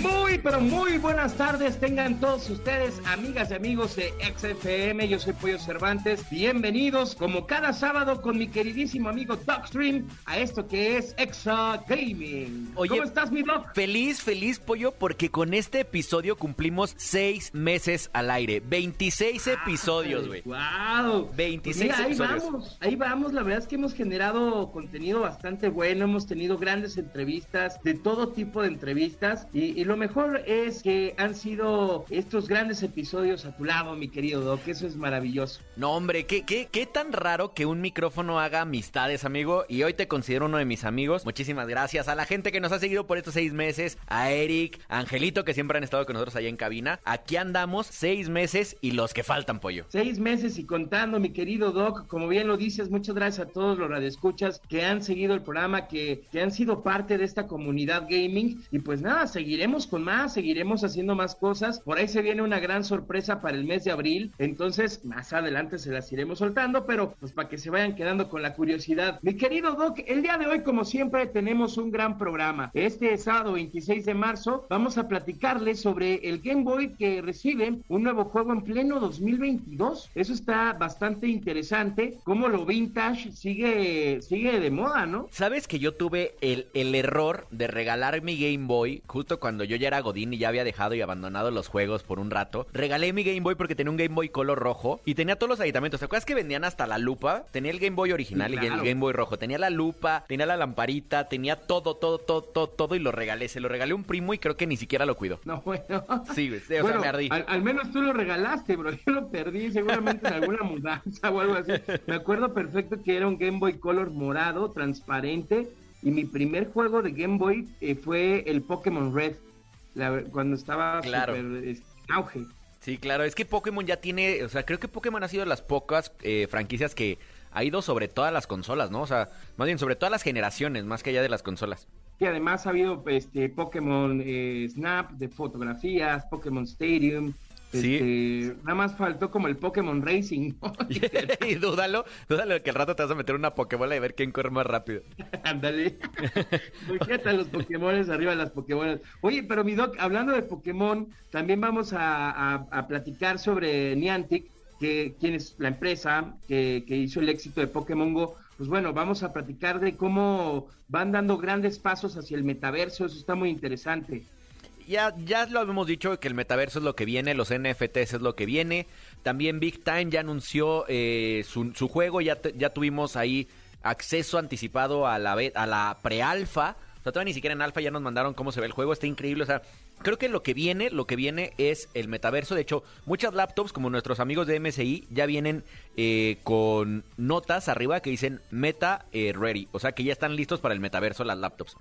Muy, pero muy buenas tardes tengan todos ustedes, amigas y amigos de XFM. Yo soy Pollo Cervantes. Bienvenidos, como cada sábado, con mi queridísimo amigo Dogstream a esto que es Exa Gaming. Oye, ¿Cómo estás, mi Doc? Feliz, feliz, Pollo, porque con este episodio cumplimos seis meses al aire. 26 episodios, güey. ¡Wow! 26 ahí episodios. vamos, ahí vamos. La verdad es que hemos generado contenido bastante bueno. Hemos tenido grandes entrevistas, de todo tipo de entrevistas. Y, y lo mejor es que han sido estos grandes episodios a tu lado, mi querido Doc. Eso es maravilloso. No, hombre, ¿qué, qué, qué tan raro que un micrófono haga amistades, amigo. Y hoy te considero uno de mis amigos. Muchísimas gracias a la gente que nos ha seguido por estos seis meses. A Eric, a Angelito, que siempre han estado con nosotros allá en cabina. Aquí andamos seis meses y los que faltan, Pollo. Seis meses y contando, mi querido Doc. Como bien lo dices, muchas gracias a todos los radioescuchas que han seguido el programa, que, que han sido parte de esta comunidad gaming. Y pues nada, seguiremos con más, seguiremos haciendo más cosas. Por ahí se viene una gran sorpresa para el mes de abril. Entonces, más adelante se las iremos soltando, pero pues para que se vayan quedando con la curiosidad. Mi querido Doc, el día de hoy, como siempre, tenemos un gran programa. Este sábado 26 de marzo vamos a platicarles sobre el Game Boy que recibe un nuevo juego en pleno 2022. Eso está bastante interesante. Como lo vintage sigue, sigue de moda, ¿no? ¿Sabes que yo tuve el, el error de regalar mi Game Boy justo cuando yo ya era Godín y ya había dejado y abandonado los juegos por un rato? Regalé mi Game Boy porque tenía un Game Boy color rojo y tenía todos los aditamentos. ¿Te acuerdas que vendían hasta la lupa? Tenía el Game Boy original y el. Game Boy rojo. Tenía la lupa, tenía la lamparita, tenía todo, todo, todo, todo, todo y lo regalé. Se lo regalé a un primo y creo que ni siquiera lo cuidó. No, bueno. Sí, güey, o sea, Bueno, me ardí. Al, al menos tú lo regalaste, bro. Yo lo perdí seguramente en alguna mudanza o algo así. Me acuerdo perfecto que era un Game Boy Color morado, transparente. Y mi primer juego de Game Boy eh, fue el Pokémon Red. la- cuando estaba Claro. súper, este, en auge. Sí, claro, es que Pokémon ya tiene, o sea, creo que Pokémon ha sido de las pocas eh, franquicias que ha ido sobre todas las consolas, ¿no? O sea, más bien sobre todas las generaciones, más que allá de las consolas. Y además ha habido este Pokémon eh, Snap de fotografías, Pokémon Stadium. Sí. este, nada más faltó como el Pokémon Racing. ¿no? y dúdalo, dúdalo que al rato te vas a meter una Pokébola y ver quién corre más rápido. Ándale. A los Pokémones arriba de las Pokémones. Oye, pero mi doc, hablando de Pokémon, también vamos a, a- a platicar sobre Niantic, que quien es la empresa que, que hizo el éxito de Pokémon Go. Pues bueno, vamos a platicar de cómo van dando grandes pasos hacia el metaverso. Eso está muy interesante. Ya, ya lo habíamos dicho que el metaverso es lo que viene, los NFTs es lo que viene. También Big Time ya anunció eh, su, su juego, ya, te- ya tuvimos ahí acceso anticipado a la, a la pre-alfa. O sea, todavía ni siquiera en alfa ya nos mandaron cómo se ve el juego, está increíble. O sea, creo que lo que viene, lo que viene es el metaverso. De hecho, muchas laptops, como nuestros amigos de MSI, ya vienen eh, con notas arriba que dicen Meta eh, Ready. O sea, que ya están listos para el metaverso las laptops.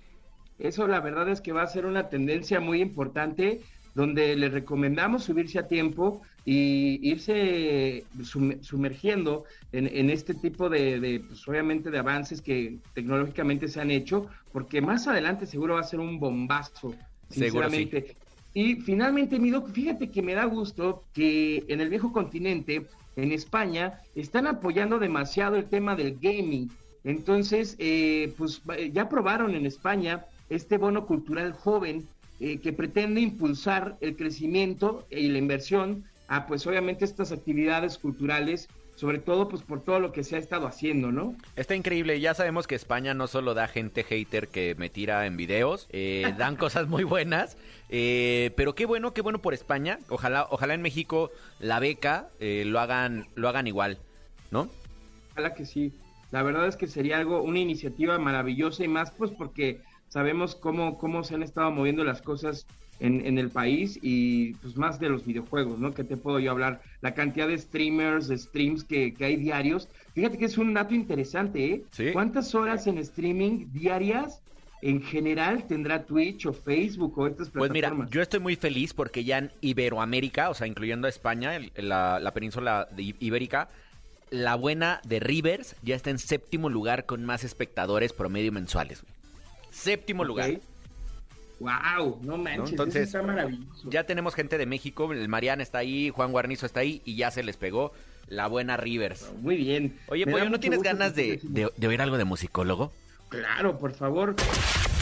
Eso la verdad es que va a ser una tendencia muy importante donde les recomendamos subirse a tiempo y irse sum- sumergiendo en, en este tipo de, de, pues, obviamente, de avances que tecnológicamente se han hecho, porque más adelante seguro va a ser un bombazo, Seguro sí. sinceramente. Y finalmente, mi doc, fíjate que me da gusto que en el viejo continente, en España, están apoyando demasiado el tema del gaming. Entonces, eh, pues ya aprobaron en España este bono cultural joven eh, que pretende impulsar el crecimiento y la inversión a, pues obviamente, estas actividades culturales, sobre todo, pues por todo lo que se ha estado haciendo, ¿no? Está increíble, ya sabemos que España no solo da gente hater que me tira en videos, eh, dan cosas muy buenas, eh, pero qué bueno, qué bueno por España. Ojalá, ojalá en México la beca eh, lo hagan, lo hagan igual, ¿no? Ojalá que sí. La verdad es que sería algo, una iniciativa maravillosa y más pues porque sabemos cómo, cómo se han estado moviendo las cosas en, en el país y pues más de los videojuegos, ¿no? ¿Qué te puedo yo hablar? La cantidad de streamers, de streams que, que hay diarios. Fíjate que es un dato interesante, ¿eh? Sí. ¿Cuántas horas en streaming diarias en general tendrá Twitch o Facebook o estas Pues mira, plataformas? yo estoy muy feliz porque ya en Iberoamérica, o sea, incluyendo a España, el- la, la península de ibérica, la buena de Rivers ya está en séptimo lugar con más espectadores promedio mensuales. güey. Séptimo lugar. Wow, no manches, ¿no? eso Entonces, está maravilloso. Ya tenemos gente de México, el Mariana está ahí, Juan Guarnizo está ahí y ya se les pegó la buena Rivers. Muy bien. Oye, Pollo, ¿no tienes ganas de, de, de oír algo de musicólogo? Claro, por favor.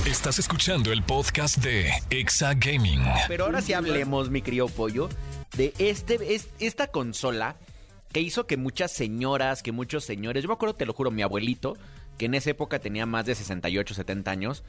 Estás escuchando el podcast de Exa Gaming. Pero ahora sí hablemos, mi querido Pollo, de este, es- esta consola que hizo que muchas señoras, que muchos señores, yo me acuerdo, te lo juro, mi abuelito, que en esa época tenía más de 68, 70 años,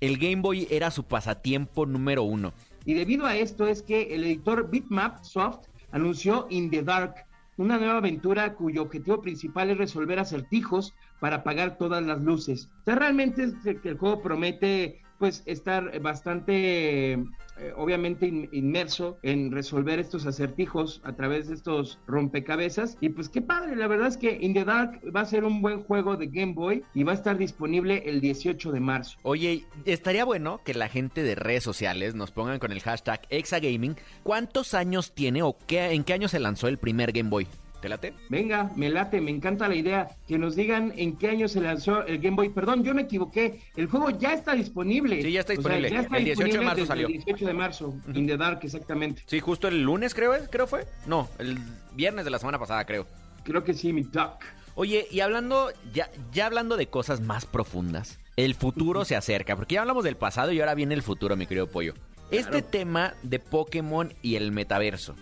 el Game Boy era su pasatiempo número uno. Y debido a esto es que el editor Bitmap Soft anunció In the Dark, una nueva aventura cuyo objetivo principal es resolver acertijos para apagar todas las luces. O sea, realmente el juego promete pues estar bastante eh, obviamente in- inmerso en resolver estos acertijos a través de estos rompecabezas y pues qué padre, la verdad es que In the Dark va a ser un buen juego de Game Boy y va a estar disponible el 18 de marzo. Oye, estaría bueno que la gente de redes sociales nos pongan con el hashtag Exagaming cuántos años tiene o qué, en qué año se lanzó el primer Game Boy. ¿Te late? Venga, me late, me encanta la idea. Que nos digan en qué año se lanzó el Game Boy. Perdón, yo me equivoqué. El juego ya está disponible. Sí, ya está O sea, disponible. ya está El 18 de marzo salió. El 18 de marzo, In the Dark, exactamente. Sí, justo el lunes creo, ¿eh? creo fue. No, el viernes de la semana pasada creo. Creo que sí, mi Doc. Oye, y hablando, ya, ya hablando de cosas más profundas, el futuro se acerca, porque ya hablamos del pasado y ahora viene el futuro, mi querido pollo. Este tema de Pokémon y el metaverso.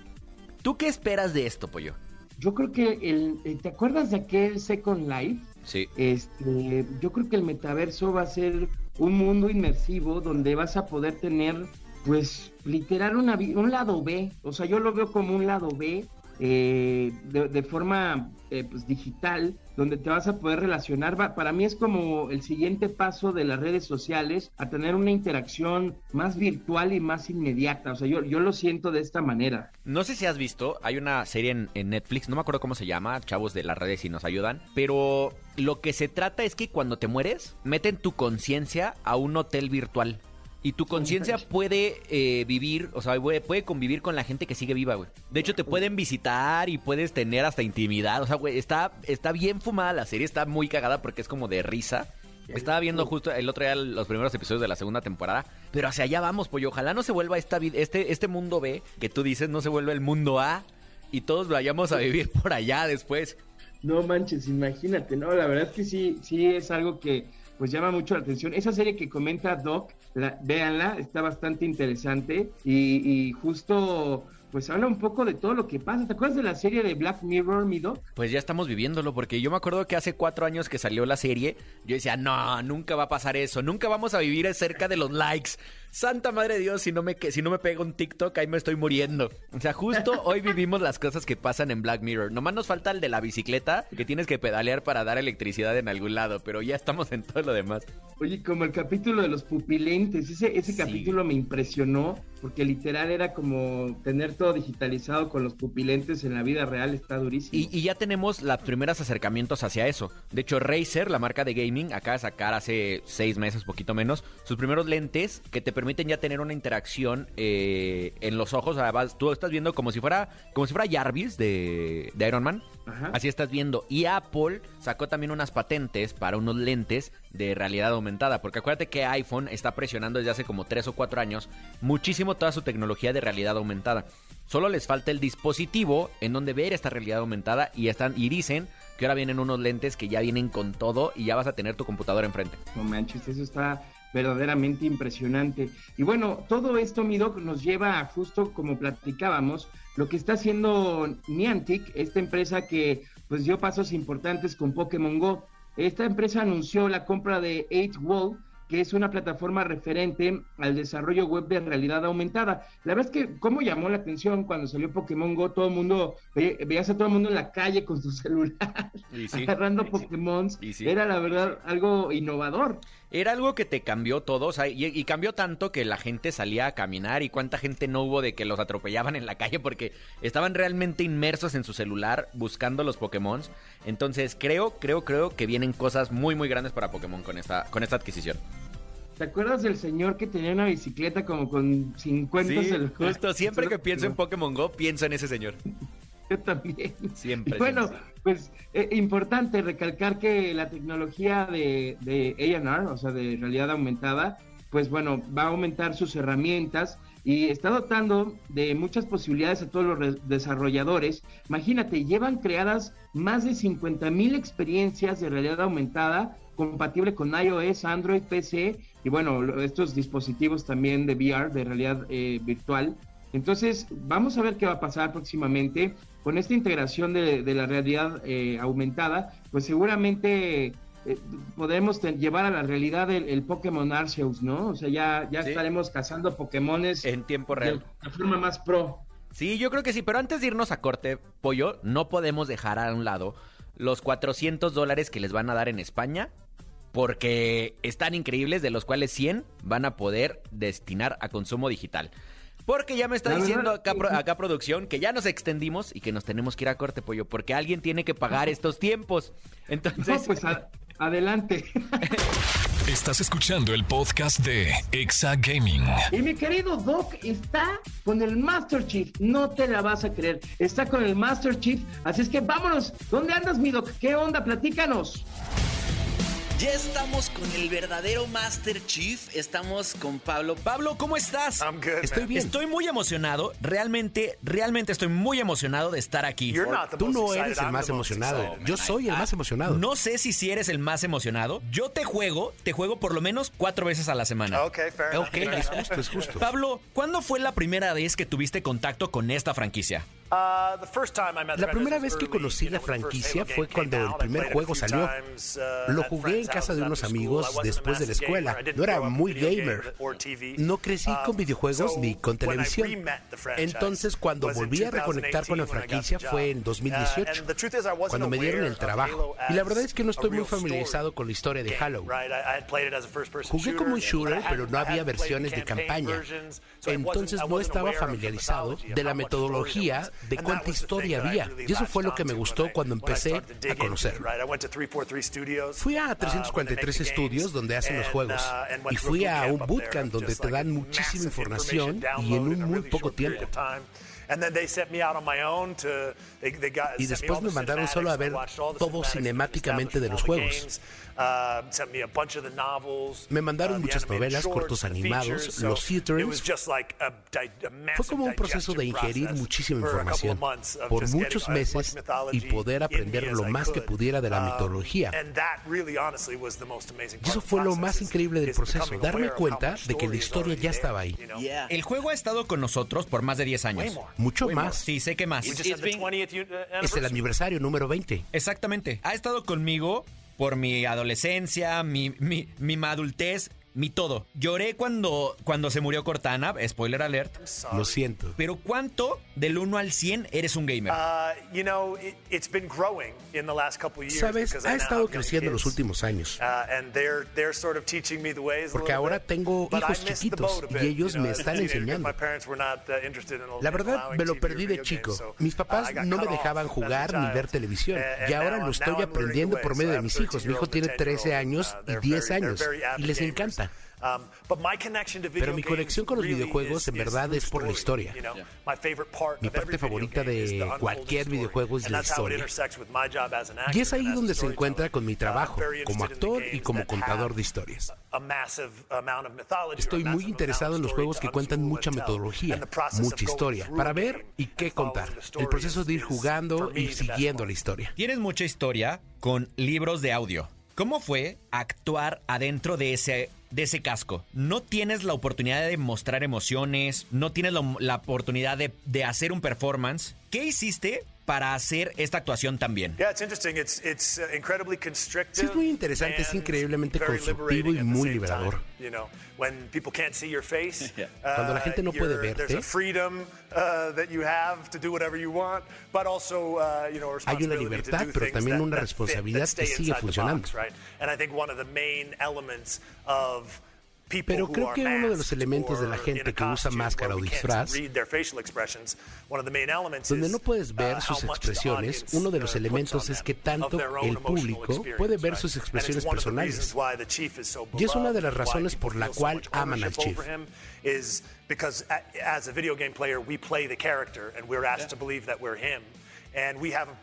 ¿Tú qué esperas de esto, pollo? Yo creo que el. eh, ¿Te acuerdas de aquel Second Life? Sí. Este, yo creo que el metaverso va a ser un mundo inmersivo donde vas a poder tener, pues, literal una, un lado B. O sea, yo lo veo como un lado B eh, de, de forma eh, pues, digital, donde te vas a poder relacionar. Para mí es como el siguiente paso de las redes sociales a tener una interacción más virtual y más inmediata. O sea, yo, yo lo siento de esta manera. No sé si has visto, hay una serie en, en Netflix, no me acuerdo cómo se llama, chavos de las redes si nos ayudan, pero lo que se trata es que cuando te mueres, meten tu conciencia a un hotel virtual. Y tu conciencia puede eh, vivir, o sea, puede, puede convivir con la gente que sigue viva, güey. De hecho, te pueden visitar y puedes tener hasta intimidad. O sea, güey, está, está bien fumada la serie, está muy cagada porque es como de risa. Estaba viendo justo el otro día los primeros episodios de la segunda temporada, pero hacia allá vamos, pues ojalá no se vuelva esta este este mundo B que tú dices no se vuelva el mundo A y todos vayamos a vivir por allá después. No manches, imagínate, no, la verdad es que sí, sí es algo que pues llama mucho la atención. Esa serie que comenta Doc, la, véanla, está bastante interesante y, y justo pues habla un poco de todo lo que pasa. ¿Te acuerdas de la serie de Black Mirror, mi Doc? Pues ya estamos viviéndolo, porque yo me acuerdo que hace cuatro años que salió la serie, yo decía, no, nunca va a pasar eso, nunca vamos a vivir cerca de los likes. Santa madre de Dios, si no me que- si no me pega un TikTok, ahí me estoy muriendo. O sea, justo hoy vivimos las cosas que pasan en Black Mirror. Nomás nos falta el de la bicicleta, que tienes que pedalear para dar electricidad en algún lado, pero ya estamos en todo lo demás. Oye, como el capítulo de los pupilentes, ese, ese Sí. capítulo me impresionó porque literal era como tener todo digitalizado con los pupilentes en la vida real, está durísimo. Y, y ya tenemos los primeros acercamientos hacia eso. De hecho, Razer, la marca de gaming, acaba de sacar hace seis meses, poquito menos, sus primeros lentes que te permiten ya tener una interacción eh, en los ojos. Además, tú estás viendo como si fuera, como si fuera Jarvis de, de Iron Man. Ajá. Así estás viendo. Y Apple sacó también unas patentes para unos lentes de realidad aumentada. Porque acuérdate que iPhone está presionando desde hace como 3 o 4 años muchísimo toda su tecnología de realidad aumentada. Solo les falta el dispositivo en donde ver esta realidad aumentada y están y dicen que ahora vienen unos lentes que ya vienen con todo y ya vas a tener tu computadora enfrente. No manches, eso está verdaderamente impresionante. Y bueno, todo esto, mi doc, nos lleva a justo como platicábamos, lo que está haciendo Niantic, esta empresa que pues dio pasos importantes con Pokémon Go. Esta empresa anunció la compra de 8Wall, que es una plataforma referente al desarrollo web de realidad aumentada. La verdad es que, ¿cómo llamó la atención cuando salió Pokémon Go? Todo el mundo, ve- veías a todo el mundo en la calle con su celular, Y sí. agarrando Pokémon. Sí. Era la verdad algo innovador. Era algo que te cambió todo, o sea, y, y cambió tanto que la gente salía a caminar y cuánta gente no hubo de que los atropellaban en la calle porque estaban realmente inmersos en su celular buscando los Pokémon. Entonces creo, creo, creo que vienen cosas muy, muy grandes para Pokémon con esta, con esta adquisición. ¿Te acuerdas del señor que tenía una bicicleta como con 50 Sí, cel- justo siempre que pienso en Pokémon Go, pienso en ese señor. Yo también. Siempre, Y bueno, siempre. pues eh, importante recalcar que la tecnología de, de AR, o sea, de realidad aumentada, pues bueno, va a aumentar sus herramientas y está dotando de muchas posibilidades a todos los re- desarrolladores. Imagínate, llevan creadas más de 50 mil experiencias de realidad aumentada compatible con iOS, Android, PC y bueno, estos dispositivos también de VR, de realidad eh, virtual. Entonces, vamos a ver qué va a pasar próximamente con esta integración de, de la realidad eh, aumentada, pues seguramente eh, podremos llevar a la realidad el, el Pokémon Arceus, ¿no? O sea, ya, ya Sí. estaremos cazando Pokémones En tiempo de real. la forma más pro. Sí, yo creo que sí, pero antes de irnos a corte, Pollo, no podemos dejar a un lado los 400 dólares que les van a dar en España, porque están increíbles, de los cuales 100 van a poder destinar a consumo digital. Porque ya me está La diciendo verdad, acá, pro- acá producción que ya nos extendimos y que nos tenemos que ir a corte, Pollo, porque alguien tiene que pagar estos tiempos. Entonces, No, pues a- adelante. Estás escuchando el podcast de Exa Gaming. Y mi querido Doc está con el Master Chief, no te la vas a creer, está con el Master Chief, así es que vámonos, ¿dónde andas mi Doc? ¿Qué onda? Platícanos. Ya estamos con el verdadero Master Chief. Estamos con Pablo. Pablo, ¿cómo estás? I'm good, Estoy man. bien. Estoy muy emocionado. Realmente, realmente estoy muy emocionado de estar aquí. You're not the Tú no excited, eres el I'm más emocionado. excited, Yo soy el más emocionado. No sé si si eres el más emocionado. Yo te juego, te juego por lo menos cuatro veces a la semana. Okay, fair enough. Ok, es justo, es justo. Pablo, ¿cuándo fue la primera vez que tuviste contacto con esta franquicia? Uh, the first time I met La the primera franchise vez que conocí la franquicia fue cuando el primer played it a juego salió. uh, Lo jugué en casa de unos amigos después de la escuela. No era muy gamer. No crecí con Um, videojuegos ni con televisión. Entonces, cuando volví a reconectar con la 2018 when I got the franquicia fue en Uh, 2018, and the truth is I wasn't cuando me dieron el trabajo. Y la verdad es que no estoy muy familiarizado con la historia de Halo. Jugué como un shooter, pero no había versiones de campaña. Entonces no estaba familiarizado de la metodología. De cuánta historia había. Y eso fue lo que me gustó cuando empecé a conocerlo. right? I went to 343 Studios, Fui uh, a where they 343 make the estudios donde hacen los juegos uh, y fui a un bootcamp donde te dan muchísima información y en un muy poco tiempo. Of time. And then they sent me out on my own to- they- they got- Y después all me the mandaron solo a ver watched all the todo cinemáticamente de los juegos. all the games, uh, me mandaron uh, the muchas novelas, cortos the animados, los features. Fue como un proceso de ingerir muchísima información por muchos meses y poder aprender lo más que pudiera de la Um, mitología. Y eso fue lo más increíble del proceso, darme cuenta de que la historia ya estaba ahí. El juego ha estado con nosotros por más de 10 años. Mucho más. Sí, sé que más. We just had the 20th u- uh, Es el aniversario número 20. Exactamente. Ha estado conmigo por mi adolescencia, mi, mi, mi adultez, mi todo. Lloré cuando, cuando se murió Cortana, spoiler alert. Lo siento. Pero ¿cuánto del 1 al 100 eres un gamer? Uh, you know, it, it's been growing in the last couple of years. Sabes, ha estado creciendo en los últimos años. Uh, and they're, they're sort of teaching me the ways a Porque ahora tengo hijos chiquitos y ellos me están enseñando. my parents were not, uh, interested in- La verdad, me lo perdí de chico. Mis papás no me dejaban jugar ni ver televisión. And Y ahora now- lo estoy I'm learning the aprendiendo por medio de mis 13 hijos. Mi hijo tiene and 13 10-year-old, años uh, y they're 10 very- años y les encanta. Um, but my connection to Pero video mi games conexión con los videojuegos, is- en verdad, es por la story, historia. you know? My favorite part Mi parte video favorita game is de cualquier story. videojuego es And la that's how it historia. intersects with my job as an actor Y es ahí and as a donde se encuentra con mi trabajo very como interested in the actor y games como that contador de historias. a massive amount of mythology or Estoy a muy interesado en of los juegos que to cuentan mucha metodología, And the process of mucha going historia, para ver y qué and following contar. the El story proceso de ir jugando y siguiendo la historia. Tienes mucha historia con libros de audio. ¿Cómo fue actuar adentro de ese, de ese casco? No tienes la oportunidad de mostrar emociones, no tienes la, oportunidad de, de hacer un performance. ¿Qué hiciste para hacer esta actuación también? Yeah, it's interesting. It's it's uh, incredibly constrictive. Sí, es muy interesante, es very constructivo y muy liberador. time, You know, when people can't see your face, Cuando la gente no puede verte. there's a freedom uh, that you have to do whatever you want, but also uh, you know, a Hay una libertad, pero también una responsabilidad que sigue funcionando. Pero creo que uno de los elementos de la gente que usa máscara o disfraz, read their facial expressions, one of the main elements donde no puedes ver uh, sus much the expresiones, uno de uh, los elementos es que tanto el público puede ver sus expresiones one of the personales. Y es una de las razones por la cual aman al Chief. because as a video game player we play the character and we're asked to believe that we're him.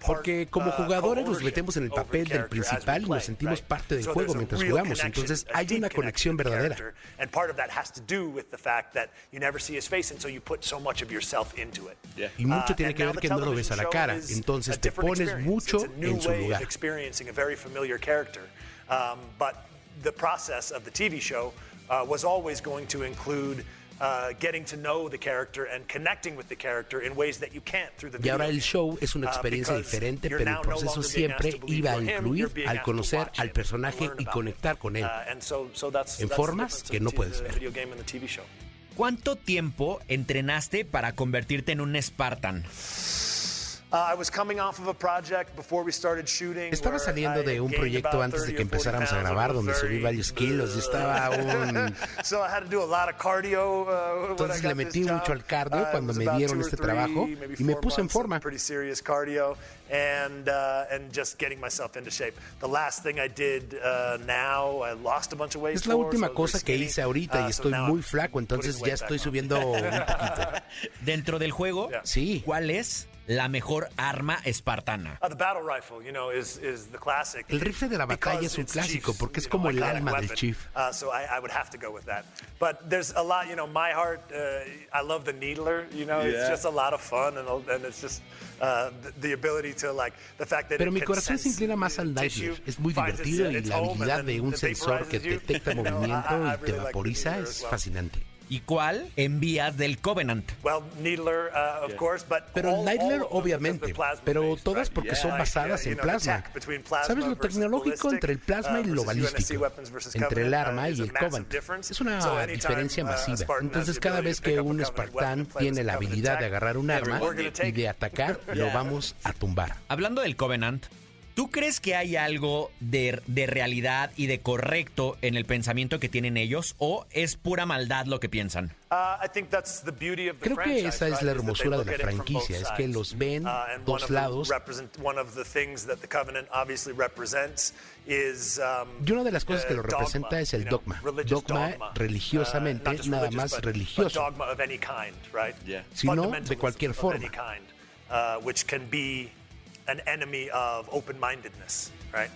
Porque como jugadores nos metemos en el papel the del principal y nos sentimos parte del juego there's a mientras jugamos. connection, Entonces hay una conexión verdadera. character, And part of that has to do with the fact that you never see his face and so you put so much of yourself into it. Y mucho Uh, tiene que ver que no lo ves a la cara, entonces te pones mucho It's a new en su way of lugar. experiencing a very familiar character. Um, but the process of the TV show uh, was always going to include uh, getting to know the character and connecting with the character in ways that you can't through the Y ahora el show es una Uh, experiencia diferente, you're pero now el no proceso siempre to believe iba a him, incluir al conocer al him, personaje y conectar con él. Uh, and so- so that's- En that's formas difference que no puedes ver. video game and the TV show. ¿Cuánto tiempo entrenaste para convertirte en un Spartan? Estaba where saliendo I de un proyecto antes de 30 que or 40 empezáramos a grabar, I was donde subí varios kilos y estaba un... So I had to do a lot of cardio, uh, Entonces le metí mucho al cardio Uh, cuando was me dieron este trabajo y me puse en forma. And uh, and just getting myself into shape. The last thing I did uh, now, I lost a bunch of weight. Es la última so I was cosa que hice ahorita Uh, y so estoy now muy flaco, entonces ya estoy on. subiendo un poquito. Dentro del juego, Yeah. Sí. ¿cuál es la mejor arma espartana? Uh. El rifle de la batalla es un clásico, porque es como el alma del. Chief. So I, I would have to go with that. But there's a lot, you know, my heart, I love the needler, you know, it's just a lot of fun and, and it's just the, the ability to like, the fact that Pero mi corazón se inclina más al Nightmare. Es muy divertido y la habilidad de un sensor que detecta movimiento y te vaporiza es fascinante. ¿Y cuál envías del Covenant? Well, Needler, uh, of course, but Pero because obviamente, pero todas right? porque son basadas uh, en plasma. ¿Sabes lo tecnológico ballistic, entre el plasma y uh, lo balístico? Entre el Covenant, arma uh, y is a el Covenant. Es una So anytime, diferencia uh, masiva. Spartan has Entonces the cada ability vez to que un play tiene la habilidad de agarrar un arma y de atacar, lo vamos a tumbar. Hablando del Covenant, ¿tú crees que hay algo de, de realidad y de correcto en el pensamiento que tienen ellos o es pura maldad lo que piensan? Uh, Creo que esa es la hermosura de la franquicia, es que los ven Uh, dos lados. um, Y una de las cosas que uh, lo representa dogma, es el dogma. Dogma religiosamente, Uh, nada más religioso. Sino de cualquier forma. Uh, an enemy of open-mindedness, right?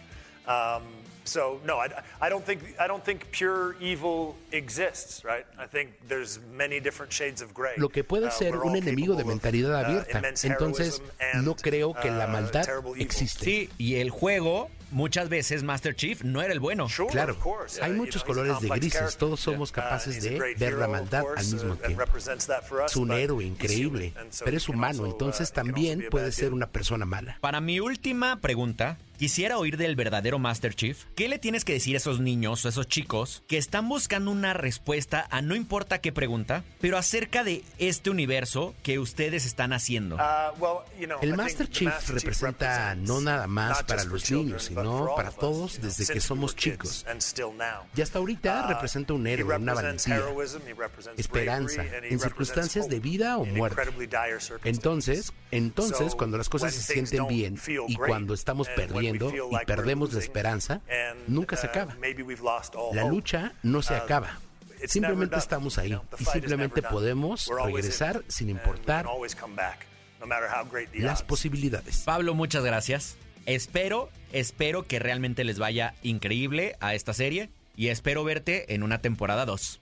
Um, so no, I, I don't think I don't think pure evil exists, right? I think there's many different shades of gray. Lo que puede Uh, ser we're un enemigo de mentalidad uh, abierta. immense Entonces, no creo que la uh, maldad evil. existe. Sí, y el juego, muchas veces Master Chief no era el bueno. Claro, hay Uh, muchos colores de grises, todos somos Uh, capaces a de ver la maldad al mismo uh, tiempo. Es un héroe increíble, pero es humano, uh, entonces también puede ser una persona mala. Para mi última pregunta, quisiera oír del verdadero Master Chief. ¿Qué le tienes que decir a esos niños o esos chicos que están buscando una respuesta a no importa qué pregunta, pero acerca de este universo que ustedes están haciendo? Uh, well, you know, I El Master Chief Master Chief representa no nada más para los niños, sino para todos you know, desde que somos chicos. and still now. Y hasta ahorita Uh, representa un héroe, una represents valentía, esperanza, en circunstancias de hope vida o in muerte. Entonces, entonces So, cuando las cosas se sienten bien y cuando estamos we perdiendo y perdemos la esperanza, and, nunca se uh, acaba. maybe we've lost all La lucha no se uh, acaba. Simplemente estamos ahí y simplemente podemos regresar sin importar las posibilidades. Pablo, muchas gracias. Espero, espero que realmente les vaya increíble a esta serie y espero verte en una temporada 2.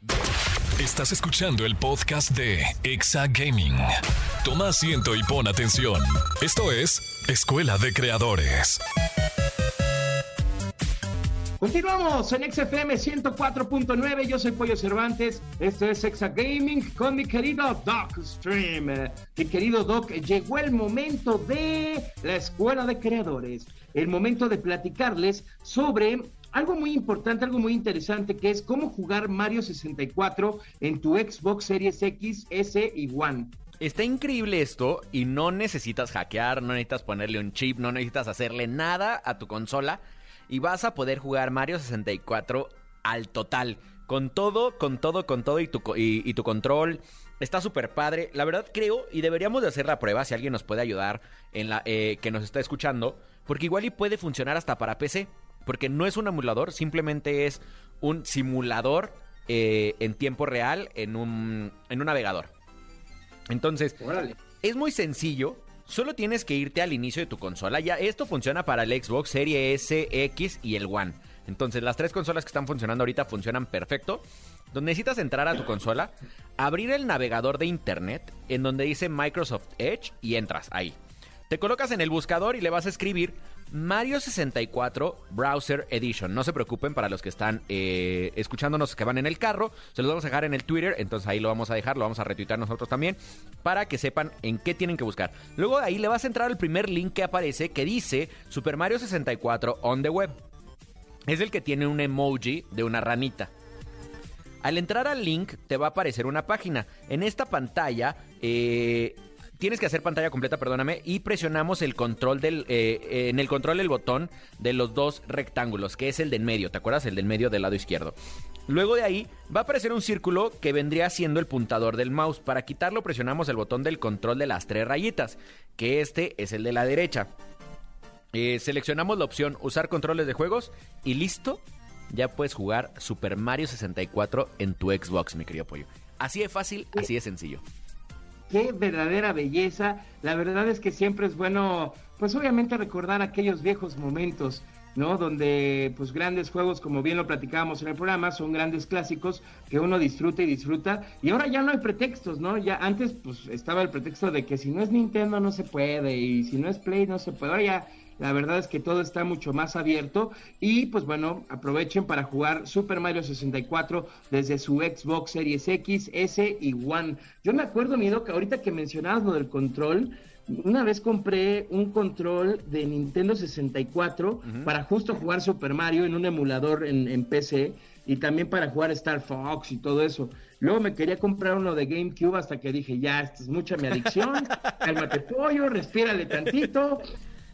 Estás escuchando el podcast de Exa Gaming. Toma asiento y pon atención. Esto es Escuela de Creadores. Continuamos en XFM 104.9. Yo soy Pollo Cervantes. Esto es Exa Gaming con mi querido Doc Stream. Mi querido Doc, llegó el momento de la Escuela de Creadores. El momento de platicarles sobre algo muy importante, algo muy interesante, que es cómo jugar Mario 64 en tu Xbox Series X, S y One. Está increíble esto y no necesitas hackear, no necesitas ponerle un chip, no necesitas hacerle nada a tu consola y vas a poder jugar Mario 64 al total. Con todo, con todo, con todo y tu, y tu control. Está súper padre. La verdad creo, y deberíamos de hacer la prueba si alguien nos puede ayudar en la eh, que nos está escuchando. Porque igual y puede funcionar hasta para PC. Porque no es un emulador, simplemente es un simulador eh, en tiempo real en un, en un navegador. Entonces, Órale. es muy sencillo. Solo tienes que irte al inicio de tu consola. Ya esto funciona para el Xbox Serie S, X y el One. Entonces, las tres consolas que están funcionando ahorita funcionan perfecto. Donde necesitas entrar a tu consola, abrir el navegador de internet en donde dice Microsoft Edge y entras ahí. Te colocas en el buscador y le vas a escribir Mario 64 Browser Edition. No se preocupen para los que están eh, escuchándonos que van en el carro. Se los vamos a dejar en el Twitter. Entonces ahí lo vamos a dejar, lo vamos a retuitar nosotros también. Para que sepan en qué tienen que buscar. Luego de ahí le vas a entrar al primer link que aparece que dice Super Mario 64 on the web. Es el que tiene un emoji de una ranita. Al entrar al link te va a aparecer una página. En esta pantalla eh, tienes que hacer pantalla completa, perdóname, y presionamos el control del eh, eh, en el control el botón de los dos rectángulos, que es el del medio, ¿te acuerdas? El del medio del lado izquierdo. Luego de ahí va a aparecer un círculo que vendría siendo el puntador del mouse. Para quitarlo presionamos el botón del control de las tres rayitas, que este es el de la derecha. Eh, seleccionamos la opción usar controles de juegos y listo, ya puedes jugar Super Mario 64 en tu Xbox, mi querido pollo. Así de fácil, así de sencillo. Qué verdadera belleza. La verdad es que siempre es bueno, pues obviamente recordar aquellos viejos momentos, ¿no? Donde pues grandes juegos, como bien lo platicábamos en el programa, son grandes clásicos que uno disfruta y disfruta. Y ahora ya no hay pretextos, ¿no? Ya antes pues estaba el pretexto de que si no es Nintendo no se puede y si no es Play no se puede. Ahora ya la verdad es que todo está mucho más abierto y pues bueno, aprovechen para jugar Super Mario 64 desde su Xbox Series X, S y One. Yo me acuerdo, mi Doc, ahorita que mencionabas lo del control, una vez compré un control de Nintendo 64 para justo jugar Super Mario en un emulador en, en PC y también para jugar Star Fox y todo eso. Luego me quería comprar uno de GameCube hasta que dije, ya, esta es mucha mi adicción, cálmate pollo, respírale tantito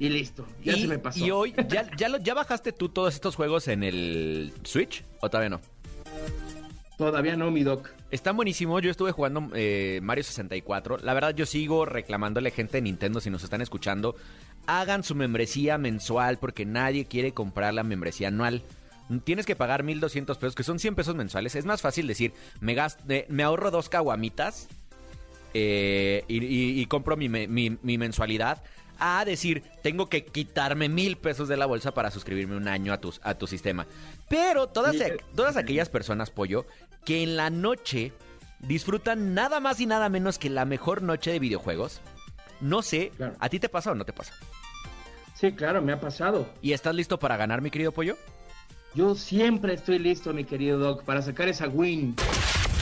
y listo, ya y, se me pasó. y hoy, ¿ya, ya, lo- ¿ya bajaste tú todos estos juegos en el Switch? ¿O todavía no? Todavía no, mi Doc. Está buenísimo. Yo estuve jugando eh, Mario 64. La verdad, yo sigo reclamándole gente de Nintendo si nos están escuchando. Hagan su membresía mensual porque nadie quiere comprar la membresía anual. Tienes que pagar 1.200 pesos, que son 100 pesos mensuales. Es más fácil decir, me, gast- eh, me ahorro dos caguamitas eh, y, y- y compro mi, mi- mi mensualidad. A decir, tengo que quitarme mil pesos de la bolsa para suscribirme un año a tu, a tu sistema. Pero todas, Sí. todas aquellas personas, pollo, que en la noche disfrutan nada más y nada menos que la mejor noche de videojuegos. No sé, Claro. ¿a ti te pasa o no te pasa? Sí, claro, me ha pasado. ¿Y estás listo para ganar, mi querido pollo? Yo siempre estoy listo, mi querido Doc, para sacar esa win.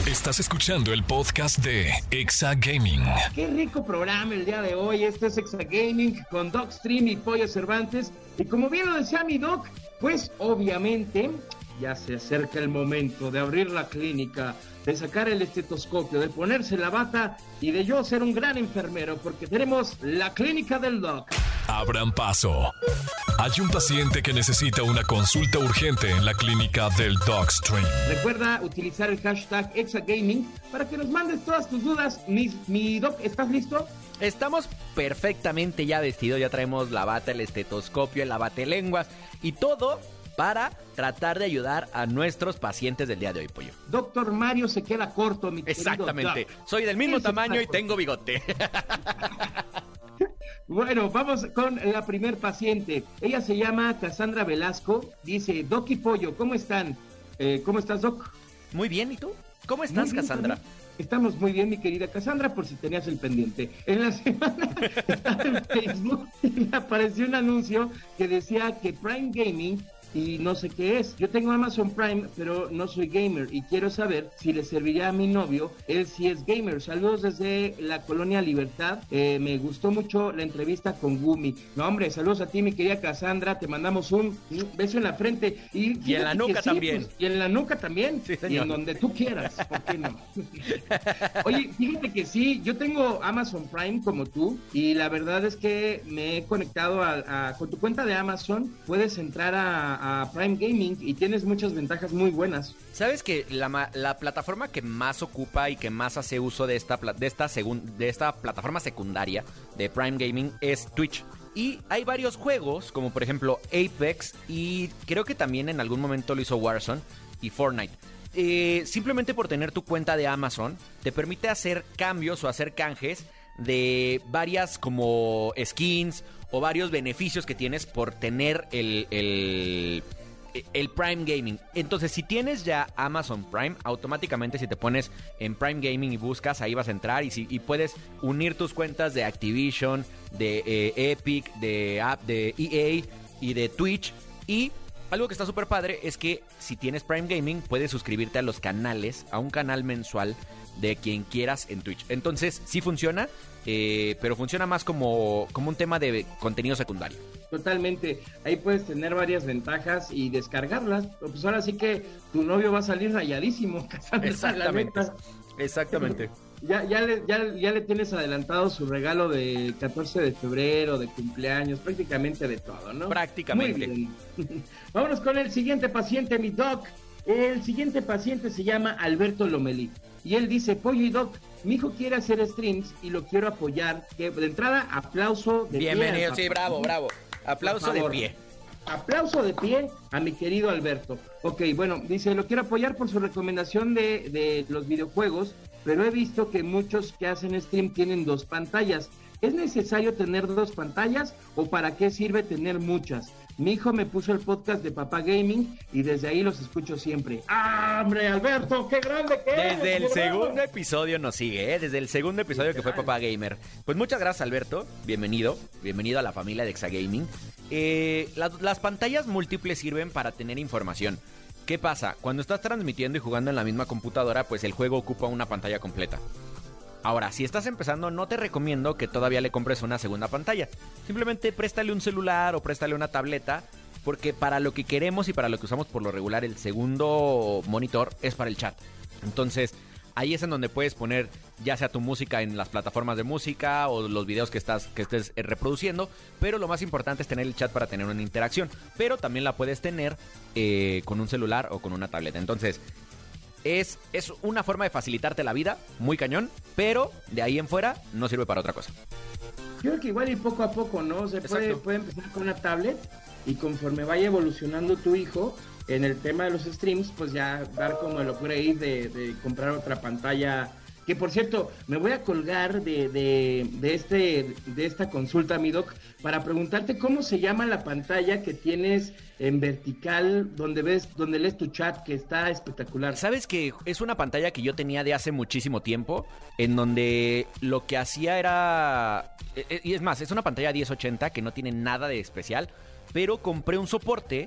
Estás escuchando el podcast de Exa Gaming. Qué rico programa el día de hoy. Este es Exa Gaming con Doc Stream y Pollo Cervantes. Y como bien lo decía mi Doc, pues obviamente ya se acerca el momento de abrir la clínica, de sacar el estetoscopio, de ponerse la bata y de yo ser un gran enfermero, porque tenemos la clínica del Doc. Abran paso. Hay un paciente que necesita una consulta urgente en la clínica del Dogstream. Recuerda utilizar el hashtag ExaGaming para que nos mandes todas tus dudas. Mi, mi Doc, ¿estás listo? Estamos perfectamente ya vestidos, ya traemos la bata, el estetoscopio, el lenguas y todo para tratar de ayudar a nuestros pacientes del día de hoy, pollo. Doctor Mario se queda corto, mi Exactamente. Soy del mismo tamaño y tengo bigote. Bueno, vamos con la primer paciente. Ella se llama Cassandra Velasco. Dice, Doc y Pollo, ¿cómo están? Eh, ¿Cómo estás, Doc? Muy bien, ¿y tú? ¿Cómo estás, bien, Cassandra? también. Estamos muy bien, mi querida Cassandra, por si tenías el pendiente. En la semana estaba en Facebook y me apareció un anuncio que decía que Prime Gaming y no sé qué es. Yo tengo Amazon Prime, pero no soy gamer y quiero saber si le serviría a mi novio. Él sí es gamer. Saludos desde la colonia Libertad. Eh, me gustó mucho la entrevista con Gumi. No, hombre, saludos a ti, mi querida Cassandra. Te mandamos un, beso en la frente. Y, Y en la nuca también. pues, y en la nuca también. Sí, y en donde tú quieras. ¿Por qué no? Oye, fíjate que sí, yo tengo Amazon Prime como tú y la verdad es que me he conectado a, a- con tu cuenta de Amazon, puedes entrar a, a, Prime Gaming y tienes muchas ventajas muy buenas. Sabes que la, ma- la plataforma que más ocupa y que más hace uso de esta, de, esta de esta plataforma secundaria de Prime Gaming es Twitch. Y hay varios juegos, como por ejemplo Apex y creo que también en algún momento lo hizo Warzone y Fortnite. Eh, simplemente por tener tu cuenta de Amazon te permite hacer cambios o hacer canjes de varias como skins o varios beneficios que tienes por tener el, el, el Prime Gaming. Entonces, si tienes ya Amazon Prime, automáticamente si te pones en Prime Gaming y buscas, ahí vas a entrar y, si, y puedes unir tus cuentas de Activision, de eh, Epic, de App, de EA y de Twitch. Y algo que está súper padre es que si tienes Prime Gaming, puedes suscribirte a los canales, a un canal mensual de quien quieras en Twitch. Entonces, sí funciona, eh, pero funciona más como, como un tema de contenido secundario. Totalmente. Ahí puedes tener varias ventajas y descargarlas. Pues ahora sí que tu novio va a salir rayadísimo. La neta. Exactamente. Ya, ya, le, ya, ya le tienes adelantado su regalo de 14 de febrero, de cumpleaños, prácticamente de todo, ¿no? Prácticamente. Muy bien. Vámonos con el siguiente paciente, mi doc. El siguiente paciente se llama Alberto Lomelí. Y él dice, Pollo y Doc, mi hijo quiere hacer streams y lo quiero apoyar. Que de entrada, aplauso de pie al Bienvenido, sí, bravo, bravo. Aplauso de pie. Aplauso de pie a mi querido Alberto. Ok, bueno, dice, lo quiero apoyar por su recomendación de, de los videojuegos, pero he visto que muchos que hacen stream tienen dos pantallas. ¿Es necesario tener dos pantallas o para qué sirve tener muchas? Mi hijo me puso el podcast de Papá Gaming y desde ahí los escucho siempre. ¡Ah, hombre, Alberto! ¡Qué grande que eres! Desde el segundo episodio nos sigue, ¿eh? Desde el segundo episodio que fue Papá Gamer. Pues muchas gracias, Alberto. Bienvenido. Bienvenido a la familia de Exagaming. Eh, las, las pantallas múltiples sirven para tener información. ¿Qué pasa? Cuando estás transmitiendo y jugando en la misma computadora, pues el juego ocupa una pantalla completa. Ahora, si estás empezando, no te recomiendo que todavía le compres una segunda pantalla. Simplemente préstale un celular o préstale una tableta, porque para lo que queremos y para lo que usamos por lo regular, el segundo monitor es para el chat. Entonces, ahí es en donde puedes poner ya sea tu música en las plataformas de música o los videos que estás que estés eh, reproduciendo, pero lo más importante es tener el chat para tener una interacción, pero también la puedes tener eh, con un celular o con una tableta. Entonces, es, es una forma de facilitarte la vida, muy cañón, pero de ahí en fuera no sirve para otra cosa. Yo creo que igual y poco a poco, ¿no? Se puede, puede empezar con una tablet y conforme vaya evolucionando tu hijo en el tema de los streams, pues ya dar como el upgrade de, de comprar otra pantalla. Que por cierto, me voy a colgar de, de, de este, de esta consulta, mi doc, para preguntarte cómo se llama la pantalla que tienes en vertical, donde ves, donde lees tu chat, que está espectacular. Sabes que es una pantalla que yo tenía de hace muchísimo tiempo, en donde lo que hacía era... eh, eh, Y es más, es una pantalla 1080 que no tiene nada de especial, pero compré un soporte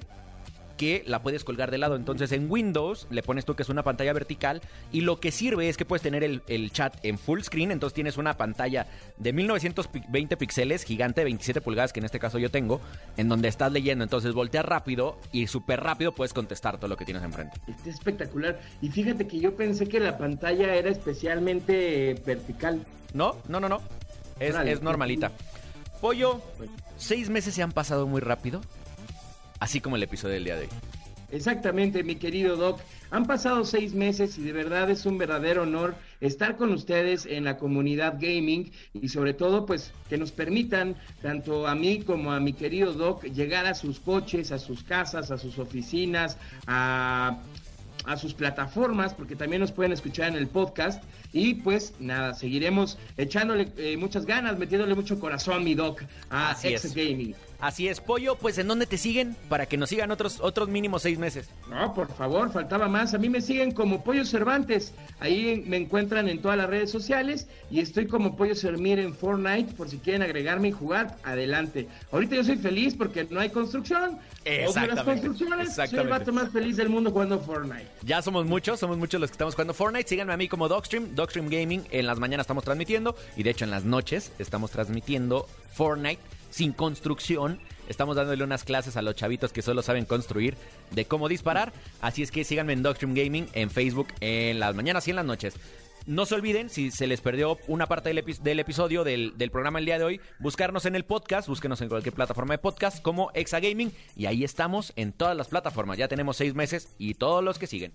que la puedes colgar de lado. Entonces en Windows le pones tú que es una pantalla vertical y lo que sirve es que puedes tener el, el chat en full screen. Entonces tienes una pantalla de 1920 píxeles, gigante de 27 pulgadas, que en este caso yo tengo, en donde estás leyendo. Entonces volteas rápido y súper rápido puedes contestar todo lo que tienes enfrente. Está espectacular. Y fíjate que yo pensé que la pantalla era especialmente vertical. No, no, no, no. Es normalita. Pollo, seis meses se han pasado muy rápido. Así como el episodio del día de hoy. Exactamente, mi querido Doc. Han pasado seis meses y de verdad es un verdadero honor estar con ustedes en la comunidad gaming y sobre todo pues que nos permitan tanto a mí como a mi querido Doc llegar a sus coches, a sus casas, a sus oficinas, a a sus plataformas, porque también nos pueden escuchar en el podcast. Y pues nada, seguiremos echándole eh, muchas ganas, metiéndole mucho corazón, mi doc, a Así Ex es. Así es, Pollo, pues ¿en dónde te siguen? Para que nos sigan otros, otros mínimos seis meses. No, por favor, faltaba más. A mí me siguen como Pollo Cervantes. Ahí me encuentran en todas las redes sociales y estoy como Pollo Sermir en Fortnite por si quieren agregarme y jugar, adelante. Ahorita yo soy feliz porque no hay construcción. Odio las Exactamente, construcciones. Soy el exactamente. vato más feliz del mundo jugando Fortnite. Ya somos muchos, somos muchos los que estamos jugando Fortnite. Síganme a mí como Dogstream, Dogstream Gaming. En las mañanas estamos transmitiendo y de hecho en las noches estamos transmitiendo Fortnite sin construcción. Estamos dándole unas clases a los chavitos que solo saben construir de cómo disparar. Así es que síganme en Dogstream Gaming en Facebook en las mañanas y en las noches. no se olviden, si se les perdió una parte del, epi- del episodio del, del programa el día de hoy, buscarnos en el podcast, búsquenos en cualquier plataforma de podcast como Exa Gaming y ahí estamos en todas las plataformas. Ya tenemos seis meses y todos los que siguen.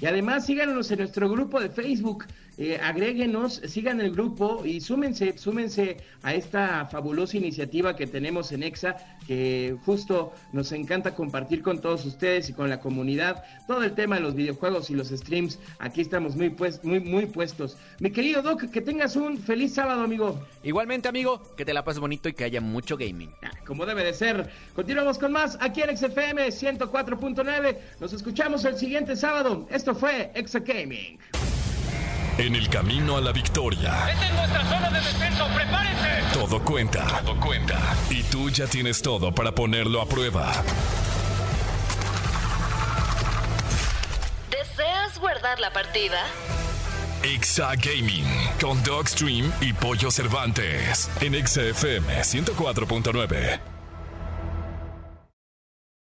Y además síganos en nuestro grupo de Facebook, eh, agréguenos, sigan el grupo y súmense, súmense a esta fabulosa iniciativa que tenemos en EXA, que justo nos encanta compartir con todos ustedes y con la comunidad todo el tema de los videojuegos y los streams. Aquí estamos muy, pues, muy, muy puestos. Mi querido Doc, que tengas un feliz sábado, amigo. Igualmente, amigo, que te la pases bonito y que haya mucho gaming. Ah, Como debe de ser. Continuamos con más aquí en XFM 104.9. Nos escuchamos el siguiente sábado. Esto fue Exa Gaming. En el camino a la victoria, ¡Esta es nuestra zona de descenso! ¡Prepárense! todo cuenta. Todo cuenta. Y tú ya tienes todo para ponerlo a prueba. ¿Deseas guardar la partida? Exa Gaming con Dogstream y Pollo Cervantes en Exa FM 104.9.